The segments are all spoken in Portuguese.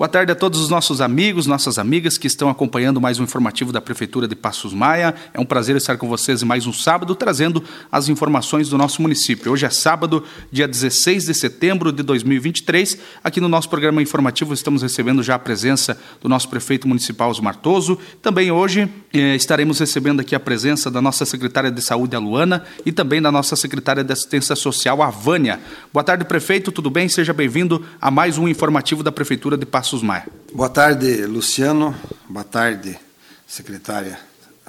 Boa tarde a todos os nossos amigos, nossas amigas que estão acompanhando mais um informativo da Prefeitura de Passos Maia. É um prazer estar com vocês mais um sábado, trazendo as informações do nosso município. Hoje é sábado, dia 16 de setembro de 2023. Aqui no nosso programa informativo estamos recebendo já a presença do nosso prefeito municipal, Osmar Toso. Também hoje eh, estaremos recebendo aqui a presença da nossa secretária de Saúde, a Luana, e também da nossa secretária de Assistência Social, a Vânia. Boa tarde, prefeito, tudo bem? Seja bem-vindo a mais um informativo da Prefeitura de Passos Passos Maia. Boa tarde, Luciano. Boa tarde, secretária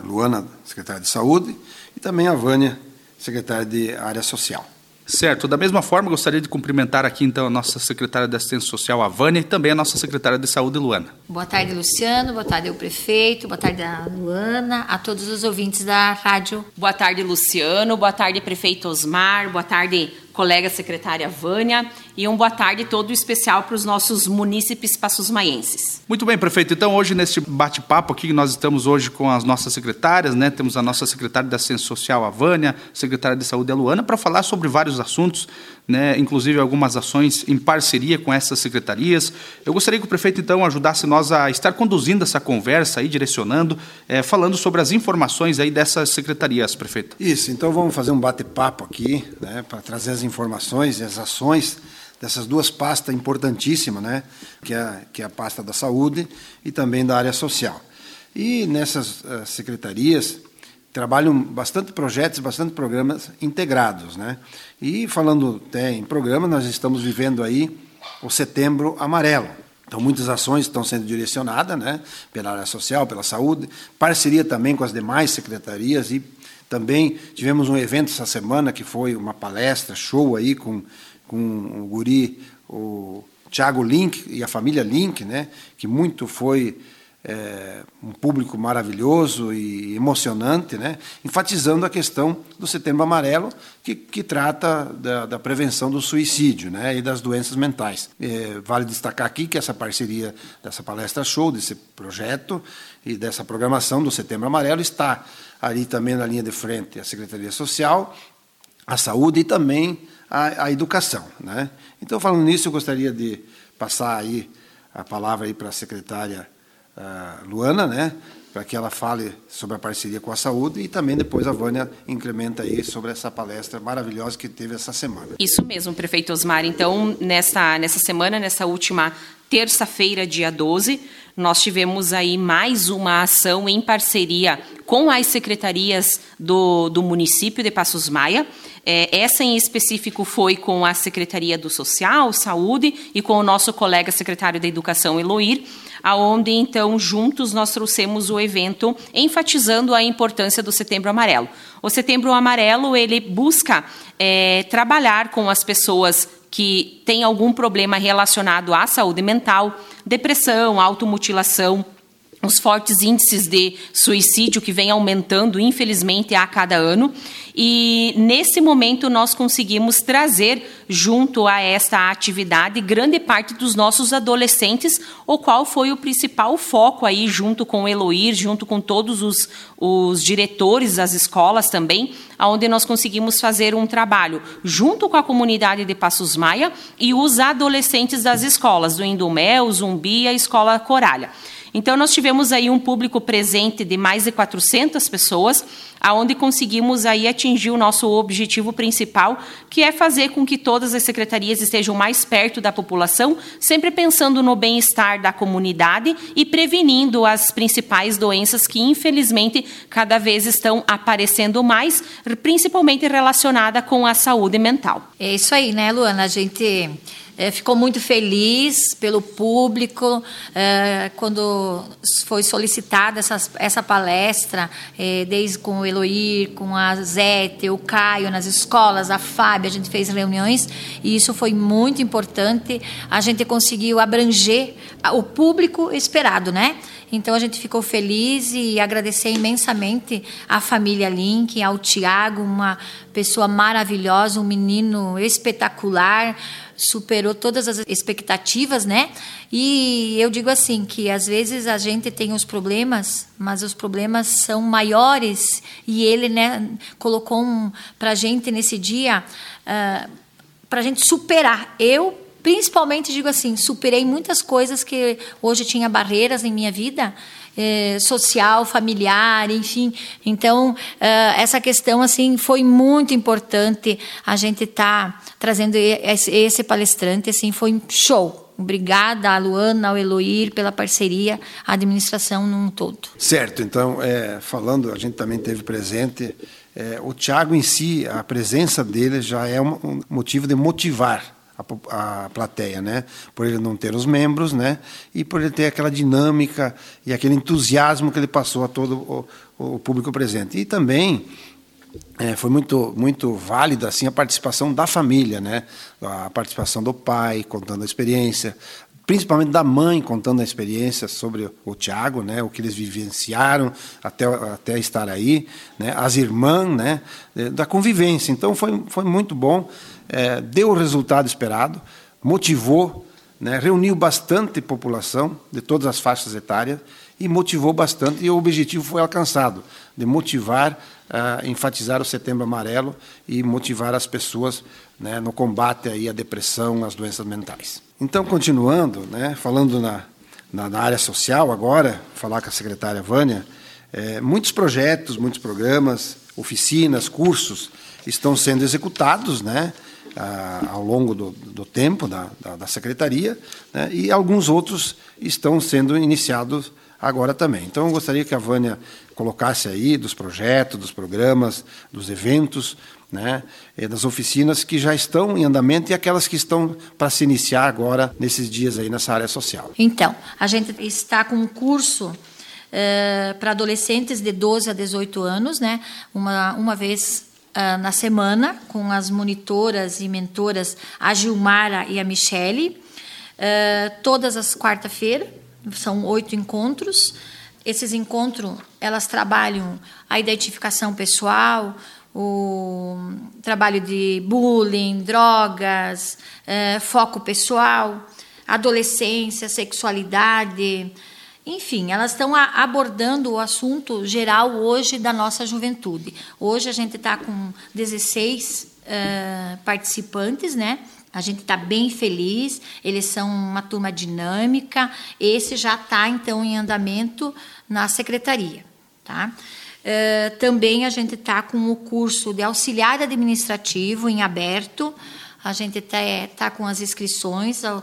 Luana, secretária de Saúde, e também a Vânia, secretária de Área Social. Certo. Da mesma forma, gostaria de cumprimentar aqui, então, a nossa secretária de Assistência Social, a Vânia, e também a nossa secretária de Saúde, Luana. Boa tarde, Luciano. Boa tarde ao prefeito. Boa tarde, a Luana. A todos os ouvintes da rádio. Boa tarde, Luciano. Boa tarde, prefeito Osmar. Boa tarde, colega secretária Vânia, e um boa tarde todo especial para os nossos munícipes passos-maienses. Muito bem, prefeito. Então, hoje, neste bate-papo aqui, nós estamos hoje com as nossas secretárias, né? Temos a nossa secretária da Ciência Social, a Vânia, secretária de Saúde, a Luana, para falar sobre vários assuntos, né? Inclusive algumas ações em parceria com essas secretarias. Eu gostaria que o prefeito, então, ajudasse nós a estar conduzindo essa conversa aí, direcionando, é, falando sobre as informações aí dessas secretarias, prefeito. Isso, então vamos fazer um bate-papo aqui, né? Para trazer as informações e as ações dessas duas pastas importantíssimas, né, que é, que é a pasta da saúde e também da área social. E nessas uh, secretarias trabalham bastante projetos, bastante programas integrados, né? E falando até em programa, nós estamos vivendo aí o Setembro Amarelo. Então, muitas ações estão sendo direcionadas, né, pela área social, pela saúde, parceria também com as demais secretarias e também tivemos um evento essa semana que foi uma palestra, show aí com, com o guri, o Thiago Link e a família Link, né, que muito foi é, um público maravilhoso e emocionante, né, enfatizando a questão do Setembro Amarelo, que, que trata da, da, prevenção do suicídio né, e das doenças mentais. É, vale destacar aqui que essa parceria dessa palestra show, desse projeto e dessa programação do Setembro Amarelo está ali também na linha de frente a Secretaria Social, a Saúde e também a, a Educação. Né? Então, falando nisso, eu gostaria de passar aí a palavra aí para a secretária Luana, né? para que ela fale sobre a parceria com a saúde e também depois a Vânia incrementa aí sobre essa palestra maravilhosa que teve essa semana. Isso mesmo, prefeito Osmar. Então, nessa, nessa semana, nessa última terça-feira, dia 12, nós tivemos aí mais uma ação em parceria com as secretarias do, do município de Passos Maia. É, essa em específico foi com a Secretaria do Social, Saúde e com o nosso colega secretário da Educação, Eloir, aonde então juntos nós trouxemos o evento enfatizando a importância do Setembro Amarelo. O Setembro Amarelo ele busca é, trabalhar com as pessoas que têm algum problema relacionado à saúde mental, depressão, automutilação, os fortes índices de suicídio que vem aumentando, infelizmente, a cada ano. E nesse momento nós conseguimos trazer junto a esta atividade grande parte dos nossos adolescentes, o qual foi o principal foco aí junto com o Eloir, junto com todos os, os diretores das escolas também, onde nós conseguimos fazer um trabalho junto com a comunidade de Passos Maia e os adolescentes das escolas, do Indomel, Zumbi e a Escola Coralha. Então, nós tivemos aí um público presente de mais de 400 pessoas, aonde conseguimos aí atingir o nosso objetivo principal, que é fazer com que todas as secretarias estejam mais perto da população, sempre pensando no bem-estar da comunidade e prevenindo as principais doenças que, infelizmente, cada vez estão aparecendo mais, principalmente relacionada com a saúde mental. É isso aí, né, Luana? A gente é, ficou muito feliz pelo público é, quando foi solicitada essa, essa palestra, é, desde com o Eloir, com a Zete, o Caio nas escolas, a Fábio, a gente fez reuniões e isso foi muito importante. A gente conseguiu abranger o público esperado, né? Então a gente ficou feliz e agradecer imensamente à família Link, ao Tiago, uma pessoa maravilhosa, um menino espetacular, superou todas as expectativas, né? E eu digo assim que às vezes a gente tem os problemas, mas os problemas são maiores e ele, né, colocou um, para gente nesse dia uh, ah, para gente superar. Eu principalmente digo assim, superei muitas coisas que hoje tinha barreiras em minha vida, eh, social, familiar, enfim. Então, eh, essa questão assim foi muito importante a gente estar tá trazendo esse, palestrante, assim, foi show. Obrigada a Luana, ao Eloir pela parceria, a administração num todo. Certo, então, é, falando, a gente também teve presente, é, o Tiago em si, a presença dele já é um, um motivo de motivar a, a, plateia, né? Por ele não ter os membros, né? E por ele ter aquela dinâmica e aquele entusiasmo que ele passou a todo o, o público presente. E também é, foi muito muito válida assim a participação da família, né? A participação do pai contando a experiência, principalmente da mãe contando a experiência sobre o Tiago, né? O que eles vivenciaram até até estar aí, né? As irmãs, né? Da convivência. Então foi foi muito bom, é, deu o resultado esperado, motivou, né? Reuniu bastante população de todas as faixas etárias e motivou bastante e o objetivo foi alcançado de motivar uh, enfatizar o Setembro Amarelo e motivar as pessoas né, no combate aí à depressão, às doenças mentais. Então, continuando, né, falando na, na, na, área social agora, falar com a secretária Vânia, é, muitos projetos, muitos programas, oficinas, cursos estão sendo executados, né, ao longo do, do tempo da, da, da secretaria, né, e alguns outros estão sendo iniciados agora também. Então, eu gostaria que a Vânia colocasse aí dos projetos, dos programas, dos eventos, né, das oficinas que já estão em andamento e aquelas que estão para se iniciar agora nesses dias aí nessa área social. Então, a gente está com um curso eh, para adolescentes de 12 a 18 anos, né, uma, uma vez uh, na semana, com as monitoras e mentoras, a Gilmara e a Michele, uh, todas as quarta-feiras, são oito encontros. Esses encontros, elas trabalham a identificação pessoal, o trabalho de bullying, drogas, é, foco pessoal, adolescência, sexualidade, enfim, elas estão abordando o assunto geral hoje da nossa juventude. Hoje a gente está com 16 uh, participantes, né? A gente está bem feliz, eles são uma turma dinâmica. Esse já está, então, em andamento na secretaria. Tá? Uh, também a gente está com o curso de auxiliar administrativo em aberto. A gente está tá com as inscrições, uh,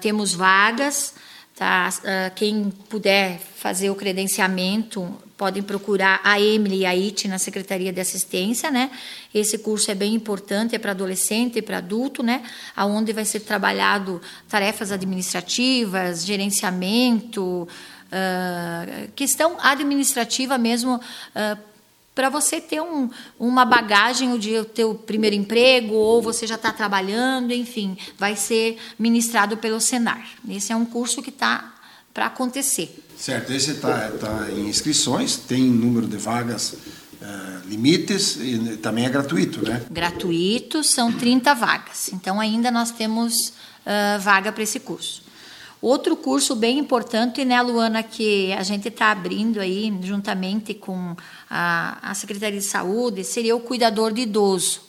temos vagas. Tá? Uh, quem puder fazer o credenciamento, podem procurar a Emily e a IT na Secretaria de Assistência, né? Esse curso é bem importante, é para adolescente e para adulto, né? Aonde vai ser trabalhado tarefas administrativas, gerenciamento, uh, questão administrativa mesmo, uh, para você ter um, uma bagagem o dia teu primeiro emprego ou você já está trabalhando, enfim, vai ser ministrado pelo Senar. Esse é um curso que está para acontecer. Certo, esse está tá em inscrições, tem número de vagas uh, limites e também é gratuito, né? Gratuito, são 30 vagas. Então ainda nós temos uh, vaga para esse curso. Outro curso bem importante, né, Luana, que a gente está abrindo aí, juntamente com a, a Secretaria de Saúde, seria o cuidador de idoso.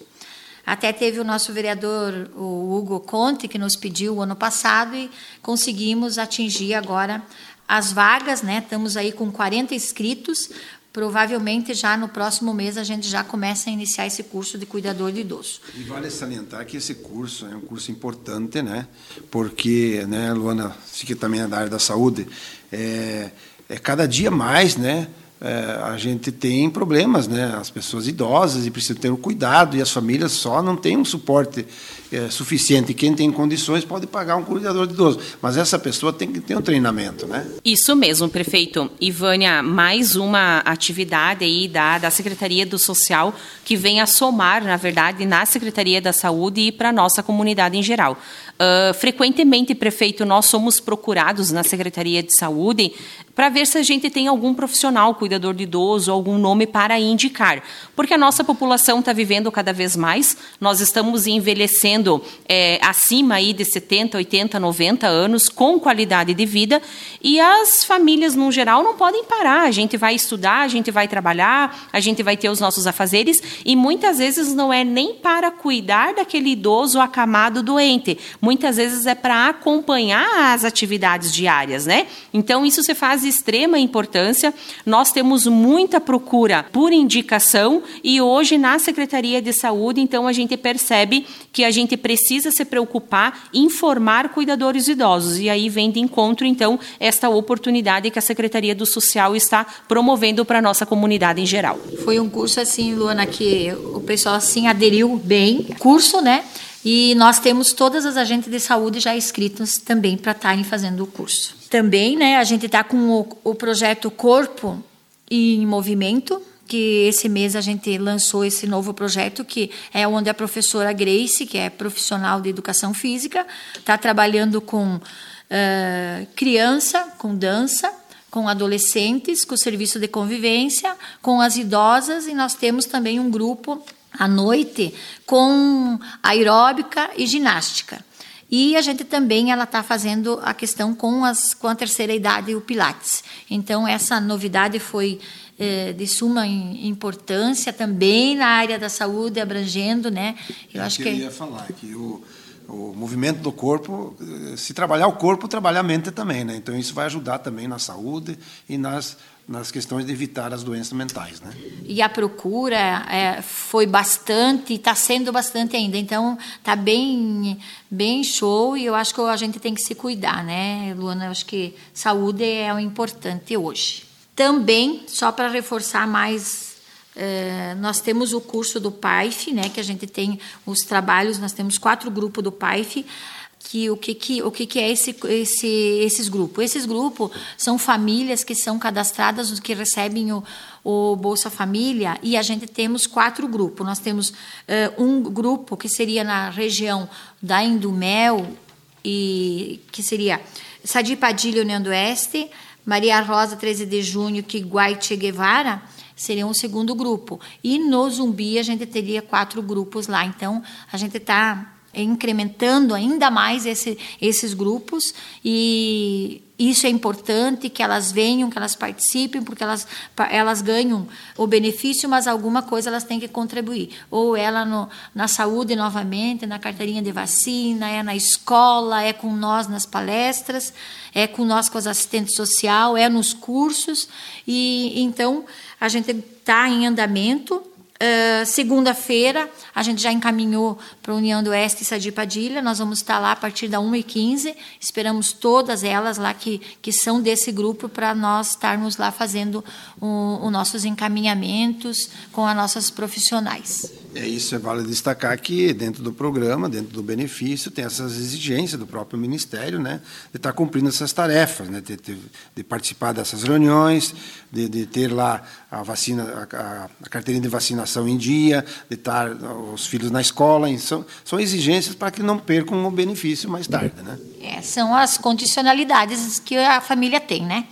Até teve o nosso vereador, o Hugo Conte, que nos pediu o ano passado e conseguimos atingir agora as vagas, né? Estamos aí com 40 inscritos provavelmente já no próximo mês a gente já começa a iniciar esse curso de cuidador de idoso. E vale salientar que esse curso é um curso importante, né? Porque, né, Luana, que também é da área da saúde, é, é cada dia mais, né? É, a gente tem problemas, né? As pessoas idosas e precisam ter um cuidado e as famílias só não têm um suporte é, suficiente. Quem tem condições pode pagar um cuidador de idoso, mas essa pessoa tem que ter um treinamento, né? Isso mesmo, prefeito. Ivânia, mais uma atividade aí da, da Secretaria do Social que vem a somar, na verdade, na Secretaria da Saúde e para a nossa comunidade em geral. Uh, frequentemente, prefeito, nós somos procurados na Secretaria de Saúde para ver se a gente tem algum profissional cuidador cuidador de idoso, algum nome para indicar. Porque a nossa população está vivendo cada vez mais, nós estamos envelhecendo é, acima aí de 70, 80, 90 anos, com qualidade de vida, e as famílias, no geral, não podem parar. A gente vai estudar, a gente vai trabalhar, a gente vai ter os nossos afazeres, e muitas vezes não é nem para cuidar daquele idoso acamado doente, muitas vezes é para acompanhar as atividades diárias, né? Então, isso se faz de extrema importância. Nós temos muita procura por indicação e hoje na Secretaria de Saúde, então, a gente percebe que a gente precisa se preocupar em formar cuidadores idosos. E aí vem de encontro, então, esta oportunidade que a Secretaria do Social está promovendo para nossa comunidade em geral. Foi um curso, assim, Luana, que o pessoal, assim, aderiu bem. Curso, né? E nós temos todas as agentes de saúde já inscritas também para estarem fazendo o curso. Também, né, a gente está com o, o projeto Corpo em Movimento, que esse mês a gente lançou esse novo projeto, que é onde a professora Grace, que é profissional de educação física, está trabalhando com uh, criança, com dança, com adolescentes, com o serviço de convivência, com as idosas, e nós temos também um grupo à noite com aeróbica e ginástica. E a gente também ela está fazendo a questão com, as, com a terceira idade o Pilates. Então essa novidade foi é, de suma importância também na área da saúde, abrangendo, né? Eu é acho que eu ia falar que o, o movimento do corpo, eh, se trabalhar o corpo, trabalhar a mente também, né? Então isso vai ajudar também na saúde e nas nas questões de evitar as doenças mentais, né? E a procura é, foi bastante, está sendo bastante ainda. Então está bem, bem show e eu acho que a gente tem que se cuidar, né, Luana? Eu acho que saúde é o importante hoje. Também, só para reforçar mais é, nós temos o curso do PAIF, né, que a gente tem os trabalhos, nós temos quatro grupos do PAIF que o que, que, o que, que é esse, esse, esses grupos? Esses grupos são famílias que são cadastradas, que recebem o, o Bolsa Família, e a gente temos quatro grupos. Nós temos uh, um grupo que seria na região da Indumel, e, que seria Sadi Padilha, União do Oeste, Maria Rosa, 13 de junho, Kiguai Che Guevara, seria um segundo grupo. E no Zumbi a gente teria quatro grupos lá. Então, a gente está incrementando ainda mais esse, esses grupos e isso é importante que elas venham, que elas participem, porque elas, elas ganham o benefício, mas alguma coisa elas têm que contribuir. Ou ela no, na saúde novamente, na carteirinha de vacina, é na escola, é com nós nas palestras, é com nós com as assistentes social, é nos cursos. E então a gente está em andamento Uh, Segunda-feira, a gente já encaminhou para a União do Oeste e Sadi Padilha. Nós vamos estar lá a partir da 1h15. Esperamos todas elas lá que, que são desse grupo para nós estarmos lá fazendo os nossos encaminhamentos com as nossas profissionais. É isso, é vale destacar que dentro do programa, dentro do benefício, tem essas exigências do próprio Ministério, né, de estar cumprindo essas tarefas, né, de, de, de participar dessas reuniões, de, de, ter lá a vacina, a, a, carteirinha de vacinação em dia, de estar os filhos na escola, são, são exigências para que não percam o benefício mais tarde, né? É, são as condicionalidades que a família tem, né?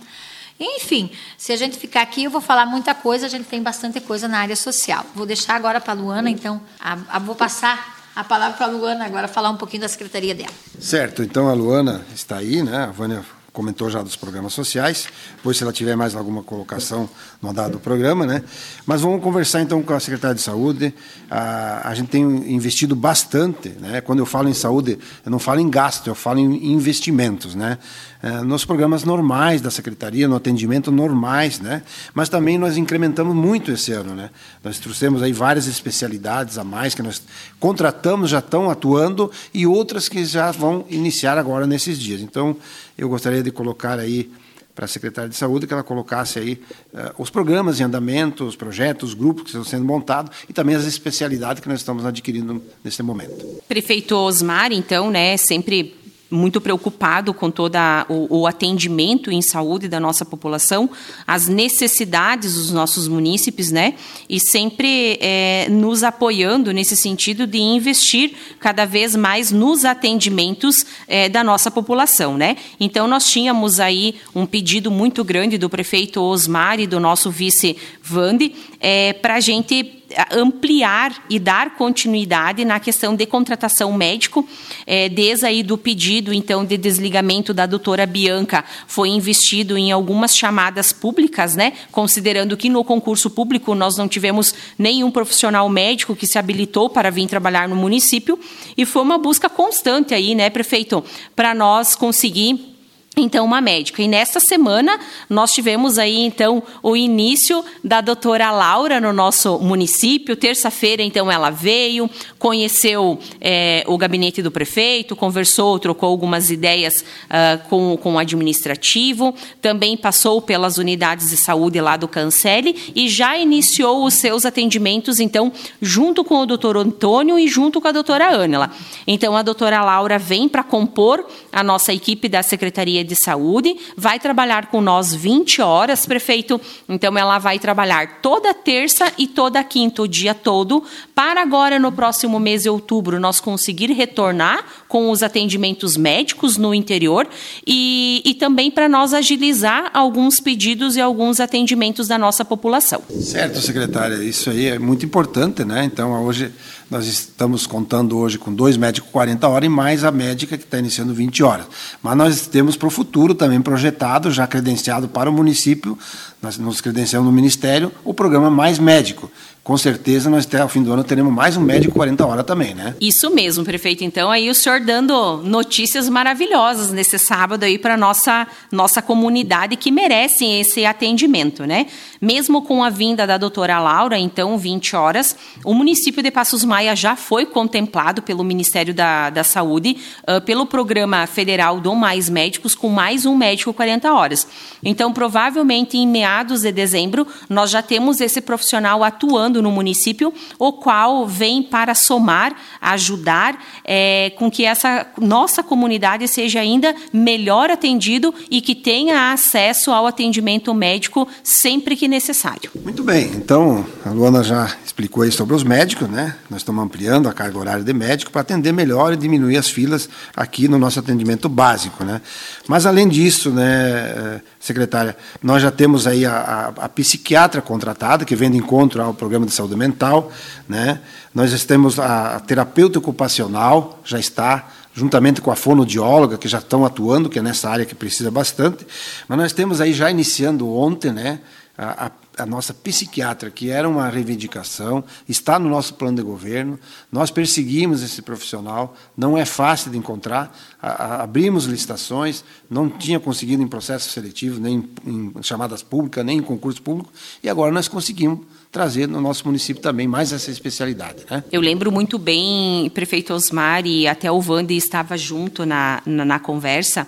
Enfim, se a gente ficar aqui, eu vou falar muita coisa, a gente tem bastante coisa na área social. Vou deixar agora para a Luana, então, a, a, vou passar a palavra para a Luana agora, falar um pouquinho da secretaria dela. Certo, então a Luana está aí, né? A Vânia comentou já dos programas sociais, depois se ela tiver mais alguma colocação no andar do programa, né? Mas vamos conversar então com a secretária de saúde. A, a gente tem investido bastante, né? Quando eu falo em saúde, eu não falo em gasto, eu falo em investimentos, né? É, nos programas normais da secretaria, no atendimento normais, né? Mas também nós incrementamos muito esse ano, né? Nós trouxemos aí várias especialidades a mais que nós contratamos, já estão atuando e outras que já vão iniciar agora nesses dias. Então, eu gostaria de colocar aí para a secretária de saúde que ela colocasse aí uh, os programas em andamento, os projetos, os grupos que estão sendo montados e também as especialidades que nós estamos adquirindo nesse momento. Prefeito Osmar, então, né, sempre muito preocupado com todo o, o, atendimento em saúde da nossa população, as necessidades dos nossos munícipes, né? E sempre é, nos apoiando nesse sentido de investir cada vez mais nos atendimentos é, da nossa população, né? Então nós tínhamos aí um pedido muito grande do prefeito Osmar e do nosso vice Vande é, para a gente ampliar e dar continuidade na questão de contratação médico, é, desde aí do pedido, então, de desligamento da doutora Bianca, foi investido em algumas chamadas públicas, né, considerando que no concurso público nós não tivemos nenhum profissional médico que se habilitou para vir trabalhar no município, e foi uma busca constante aí, né, prefeito, para nós conseguir então uma médica. E nesta semana nós tivemos aí então o início da doutora Laura no nosso município. Terça-feira então ela veio, conheceu é, o gabinete do prefeito, conversou, trocou algumas ideias uh, com, com o administrativo, também passou pelas unidades de saúde lá do Cancele e já iniciou os seus atendimentos então junto com o doutor Antônio e junto com a doutora Ângela. Então a doutora Laura vem para compor a nossa equipe da Secretaria de Saúde, vai trabalhar com nós 20 horas, prefeito. Então, ela vai trabalhar toda terça e toda quinta, o dia todo, para agora, no próximo mês de outubro, nós conseguir retornar com os atendimentos médicos no interior e, e também para nós agilizar alguns pedidos e alguns atendimentos da nossa população. Certo, secretária, isso aí é muito importante, né? Então, hoje nós estamos contando hoje com dois médicos 40 horas e mais a médica que está iniciando 20 horas. Mas nós temos para futuro também projetado, já credenciado para o município, nós nos credenciamos no Ministério, o programa Mais Médico, com certeza nós até ao fim do ano teremos mais um médico 40 horas também, né? Isso mesmo, prefeito. Então aí o senhor dando notícias maravilhosas nesse sábado aí para nossa nossa comunidade que merecem esse atendimento, né? Mesmo com a vinda da doutora Laura, então 20 horas, o município de Passos Maia já foi contemplado pelo Ministério da, da Saúde uh, pelo programa federal do Mais Médicos com mais um médico 40 horas. Então provavelmente em meados de dezembro nós já temos esse profissional atuando no município, o qual vem para somar, ajudar é, com que essa nossa comunidade seja ainda melhor atendido e que tenha acesso ao atendimento médico sempre que necessário. Muito bem, então a Luana já explicou aí sobre os médicos, né? Nós estamos ampliando a carga horária de médico para atender melhor e diminuir as filas aqui no nosso atendimento básico, né? Mas além disso, né, secretária, nós já temos aí a, a, a psiquiatra contratada que vem de encontro ao programa de saúde mental, né? Nós já temos a, a terapeuta ocupacional, já está juntamente com a fonoaudióloga, que já estão atuando, que é nessa área que precisa bastante. Mas nós temos aí já iniciando ontem, né, a, a a nossa psiquiatra, que era uma reivindicação, está no nosso plano de governo. Nós perseguimos esse profissional, não é fácil de encontrar. A, a, abrimos licitações, não tinha conseguido em processo seletivo, nem em, chamadas públicas, nem em concurso público, e agora nós conseguimos trazer no nosso município também mais essa especialidade. Né? Eu lembro muito bem, prefeito Osmar e até o Vande estava junto na, na, na conversa,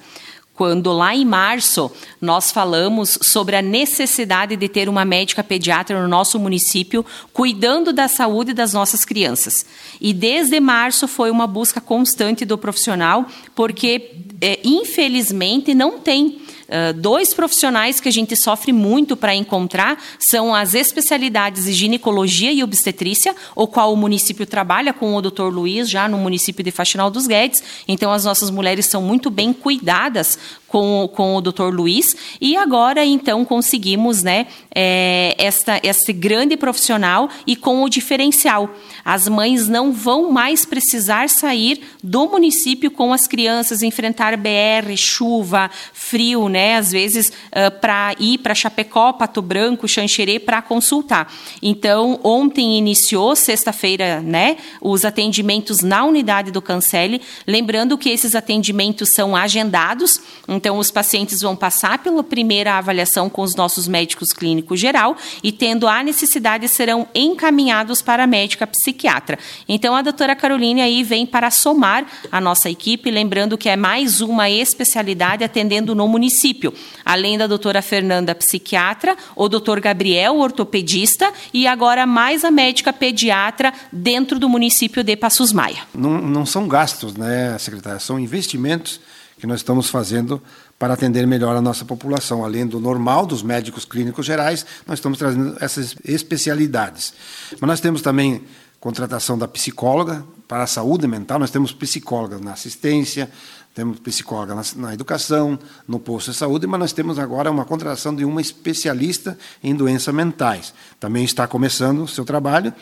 quando lá em março nós falamos sobre a necessidade de ter uma médica pediatra no nosso município cuidando da saúde das nossas crianças. E desde março foi uma busca constante do profissional, porque é, infelizmente não tem Uh, dois profissionais que a gente sofre muito para encontrar são as especialidades de ginecologia e obstetrícia, o qual o município trabalha com o Dr. Luiz, já no município de Faxinal dos Guedes. Então, as nossas mulheres são muito bem cuidadas com, com o Dr. Luiz. E agora, então, conseguimos né, é, esta, esse grande profissional e com o diferencial. As mães não vão mais precisar sair do município com as crianças, enfrentar BR, chuva, frio, né? Às vezes uh, para ir para Chapecó, Pato Branco, Xanxerê para consultar. Então, ontem iniciou, sexta-feira, né? Os atendimentos na unidade do Cancele. Lembrando que esses atendimentos são agendados, então os pacientes vão passar pela primeira avaliação com os nossos médicos clínicos geral e, tendo a necessidade, serão encaminhados para a médica psiquiatra. Então, a doutora Caroline aí vem para somar a nossa equipe, lembrando que é mais uma especialidade atendendo no município além da doutora Fernanda, psiquiatra, o doutor Gabriel, ortopedista, e agora mais a médica pediatra dentro do município de Passos Maia. Não, não são gastos, né, secretária? São investimentos que nós estamos fazendo para atender melhor a nossa população. Além do normal dos médicos clínicos gerais, nós estamos trazendo essas especialidades. Mas nós temos também contratação da psicóloga para a saúde mental, nós temos psicóloga na assistência, temos psicóloga na, na, educação, no posto de saúde, mas nós temos agora uma contratação de uma especialista em doenças mentais. Também está começando o seu trabalho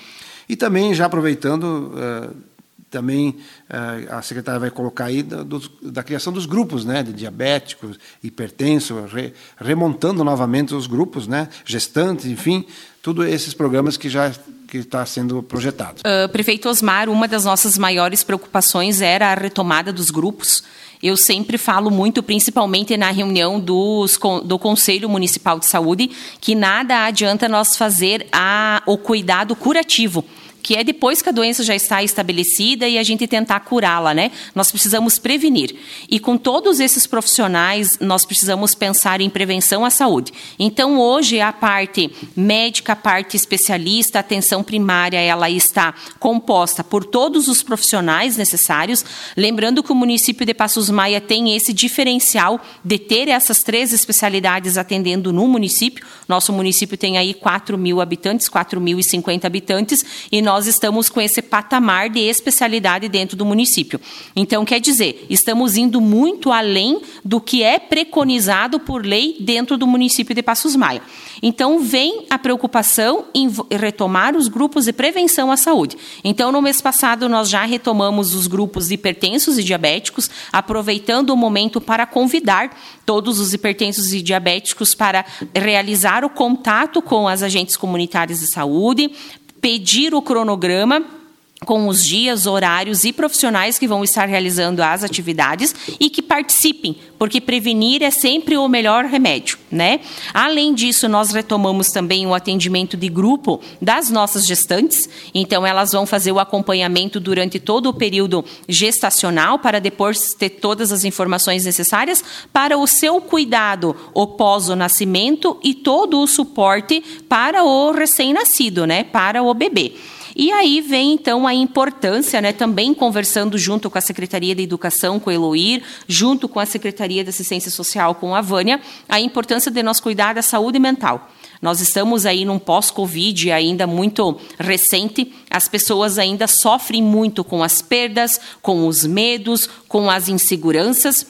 e também já aproveitando, uh, também uh, a secretária vai colocar aí da, da, criação dos grupos, né, de diabéticos, hipertensos, re, remontando novamente os grupos, né, gestantes, enfim, tudo esses programas que já que está sendo projetado. Uh, prefeito Osmar, uma das nossas maiores preocupações era a retomada dos grupos. Eu sempre falo muito, principalmente na reunião dos, do Conselho Municipal de Saúde, que nada adianta nós fazer a, o cuidado curativo que é depois que a doença já está estabelecida e a gente tentar curá-la, né? Nós precisamos prevenir. E com todos esses profissionais, nós precisamos pensar em prevenção à saúde. Então, hoje, a parte médica, a parte especialista, a atenção primária, ela está composta por todos os profissionais necessários. Lembrando que o município de Passos Maia tem esse diferencial de ter essas três especialidades atendendo no município. Nosso município tem aí 4 mil habitantes, 4.050 habitantes, e nós nós estamos com esse patamar de especialidade dentro do município. Então, quer dizer, estamos indo muito além do que é preconizado por lei dentro do município de Passos Maia. Então, vem a preocupação em retomar os grupos de prevenção à saúde. Então, no mês passado, nós já retomamos os grupos hipertensos e diabéticos, aproveitando o momento para convidar todos os hipertensos e diabéticos para realizar o contato com as agentes comunitárias de saúde, pedir o cronograma com os dias, horários e profissionais que vão estar realizando as atividades e que participem, porque prevenir é sempre o melhor remédio, né? Além disso, nós retomamos também o atendimento de grupo das nossas gestantes, então elas vão fazer o acompanhamento durante todo o período gestacional para depois ter todas as informações necessárias para o seu cuidado após o nascimento e todo o suporte para o recém-nascido, né? Para o bebê. E aí vem então a importância, né, também conversando junto com a Secretaria de Educação, com o Eloir, junto com a Secretaria de Assistência Social, com a Vânia, a importância de nós cuidar da saúde mental. Nós estamos aí num pós-Covid ainda muito recente, as pessoas ainda sofrem muito com as perdas, com os medos, com as inseguranças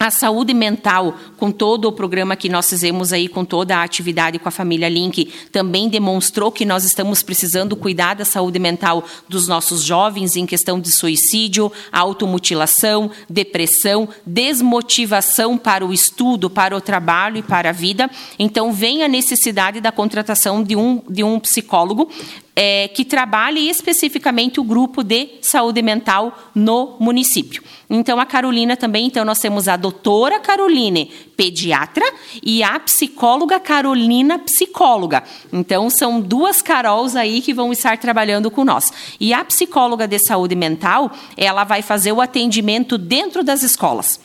a saúde mental, com todo o programa que nós fizemos aí, com toda a atividade com a família Link, também demonstrou que nós estamos precisando cuidar da saúde mental dos nossos jovens em questão de suicídio, automutilação, depressão, desmotivação para o estudo, para o trabalho e para a vida. Então, vem a necessidade da contratação de um, de um psicólogo é, que trabalhe especificamente o grupo de saúde mental no município. Então, a Carolina também, então, nós temos a doutora Caroline, pediatra, e a psicóloga Carolina, psicóloga. Então, são duas Carols aí que vão estar trabalhando com nós. E a psicóloga de saúde mental, ela vai fazer o atendimento dentro das escolas.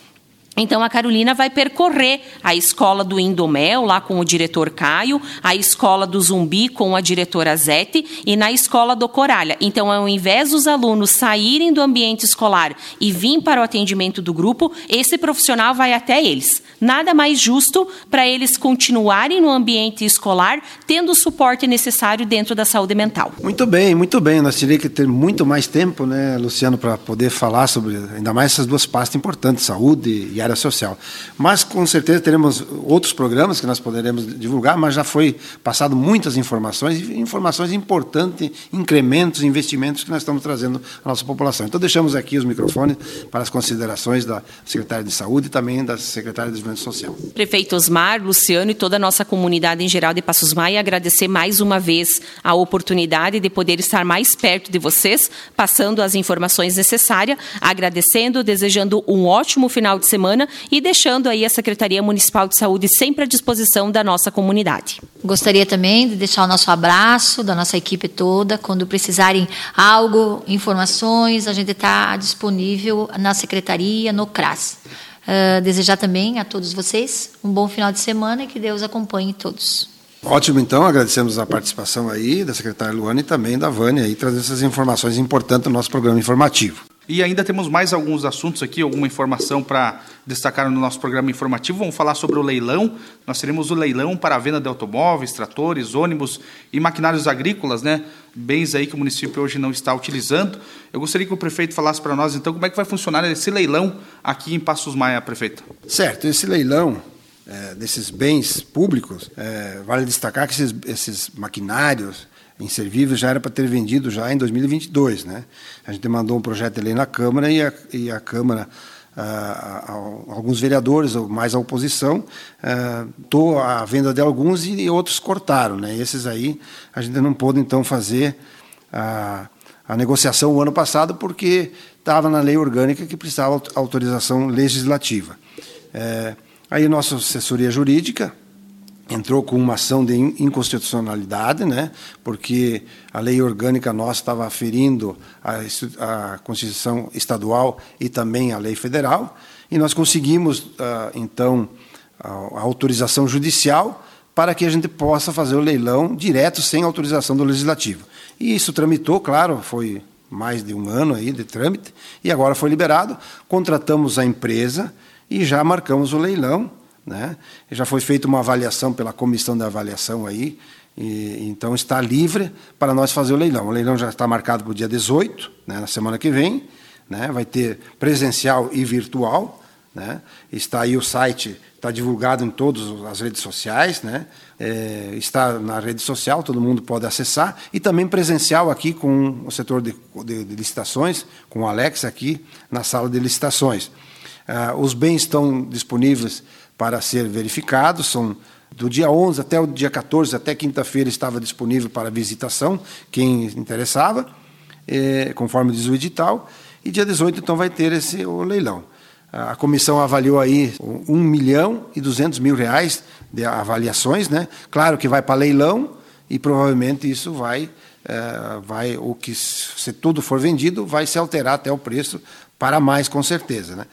Então a Carolina vai percorrer a escola do Indomel, lá com o diretor Caio, a escola do Zumbi com a diretora Zete e na escola do Coralha. Então, ao invés dos alunos saírem do ambiente escolar e vir para o atendimento do grupo, esse profissional vai até eles. Nada mais justo para eles continuarem no ambiente escolar, tendo o suporte necessário dentro da saúde mental. Muito bem, muito bem. Nós teríamos que ter muito mais tempo, né, Luciano, para poder falar sobre ainda mais essas duas pastas importantes, saúde e área social. Mas com certeza teremos outros programas que nós poderemos divulgar, mas já foi passado muitas informações, informações importantes, incrementos, investimentos que nós estamos trazendo à nossa população. Então deixamos aqui os microfones para as considerações da secretária de Saúde e também da secretária de Desenvolvimento Social. Prefeito Osmar, Luciano e toda a nossa comunidade em geral de Passos Maia, agradecer mais uma vez a oportunidade de poder estar mais perto de vocês, passando as informações necessárias, agradecendo, desejando um ótimo final de semana semana e deixando aí a Secretaria Municipal de Saúde sempre à disposição da nossa comunidade. Gostaria também de deixar o nosso abraço da nossa equipe toda. Quando precisarem algo, informações, a gente está disponível na Secretaria, no CRAS. Uh, desejar também a todos vocês um bom final de semana e que Deus acompanhe todos. Ótimo, então, agradecemos a participação aí da secretária Luana e também da Vânia aí, trazendo essas informações importantes no nosso programa informativo. E ainda temos mais alguns assuntos aqui, alguma informação para destacar no nosso programa informativo. Vamos falar sobre o leilão. Nós teremos o leilão para a venda de automóveis, tratores, ônibus e maquinários agrícolas, né? Bens aí que o município hoje não está utilizando. Eu gostaria que o prefeito falasse para nós, então, como é que vai funcionar esse leilão aqui em Passos Maia, prefeito? Certo, esse leilão é, desses bens públicos, é, vale destacar que esses, esses maquinários, inservível já era para ter vendido já em 2022. Né? A gente mandou um projeto de lei na Câmara e a, e a Câmara, ah, alguns vereadores, mais a oposição, ah, a venda de alguns e outros cortaram. Né? esses aí a gente não pôde então fazer a, a negociação o ano passado porque estava na lei orgânica que precisava autorização legislativa. É, aí nossa assessoria jurídica entrou com uma ação de inconstitucionalidade, né, porque a lei orgânica nossa estava ferindo a, a Constituição estadual e também a lei federal, e nós conseguimos, uh, então, a autorização judicial para que a gente possa fazer o leilão direto, sem autorização do Legislativo. E isso tramitou, claro, foi mais de um ano aí de trâmite, e agora foi liberado, contratamos a empresa e já marcamos o leilão, né? Já foi feita uma avaliação pela comissão da avaliação aí, e, então está livre para nós fazer o leilão. O leilão já está marcado para o dia 18, né, na semana que vem. Né, vai ter presencial e virtual. Né, está aí o site, está divulgado em todas as redes sociais. Né, é, está na rede social, todo mundo pode acessar. E também presencial aqui com o setor de, de, de licitações, com o Alex aqui na sala de licitações. Ah, os bens estão disponíveis para ser verificados. São do dia 11 até o dia 14, até quinta-feira, estava disponível para visitação, quem interessava, é, conforme diz o edital. E dia 18, então, vai ter esse o leilão. A comissão avaliou aí 1 milhão e 200 mil reais de avaliações, né? Claro que vai para leilão e provavelmente isso vai, é, vai o que se tudo for vendido, vai se alterar até o preço para mais com certeza, né?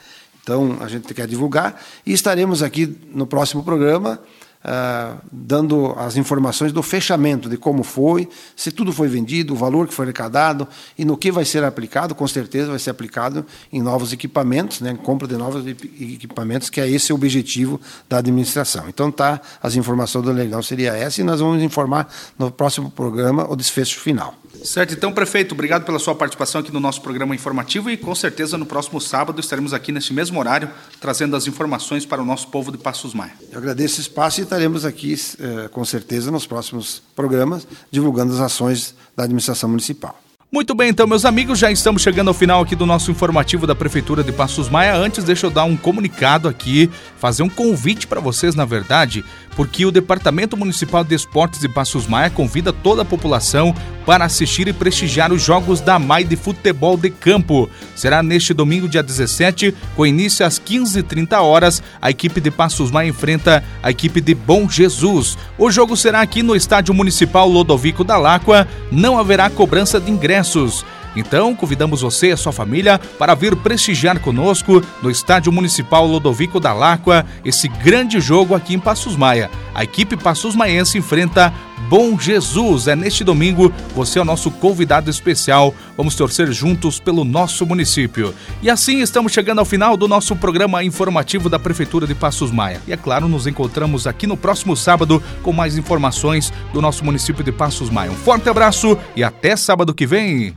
Então, a gente quer divulgar e estaremos aqui no próximo programa uh, dando as informações do fechamento, de como foi, se tudo foi vendido, o valor que foi arrecadado e no que vai ser aplicado, com certeza vai ser aplicado em novos equipamentos, né, compra de novos equipamentos, que é esse o objetivo da administração. Então, tá, as informações do leilão seria essa e nós vamos informar no próximo programa o desfecho final. Certo, então, prefeito, obrigado pela sua participação aqui no nosso programa informativo e com certeza no próximo sábado estaremos aqui neste mesmo horário trazendo as informações para o nosso povo de Passos Maia. Eu agradeço o espaço e estaremos aqui eh, com certeza nos próximos programas divulgando as ações da administração municipal. Muito bem, então, meus amigos, já estamos chegando ao final aqui do nosso informativo da Prefeitura de Passos Maia. Antes, deixa eu dar um comunicado aqui, fazer um convite para vocês, na verdade, porque o Departamento Municipal de Esportes de Passos Maia convida toda a população para assistir e prestigiar os Jogos da MAI de Futebol de Campo. Será neste domingo, dia 17, com início às 15h30 horas, a equipe de Passos Maia enfrenta a equipe de Bom Jesus. O jogo será aqui no Estádio Municipal Lodovico da Láqua, não haverá cobrança de ingressos. Então, convidamos você e a sua família para vir prestigiar conosco no Estádio Municipal Lodovico da Láqua esse grande jogo aqui em Passos Maia. A equipe Passos Maiense enfrenta Bom Jesus. É neste domingo, você é o nosso convidado especial. Vamos torcer juntos pelo nosso município. E assim estamos chegando ao final do nosso programa informativo da Prefeitura de Passos Maia. E é claro, nos encontramos aqui no próximo sábado com mais informações do nosso município de Passos Maia. Um forte abraço e até sábado que vem.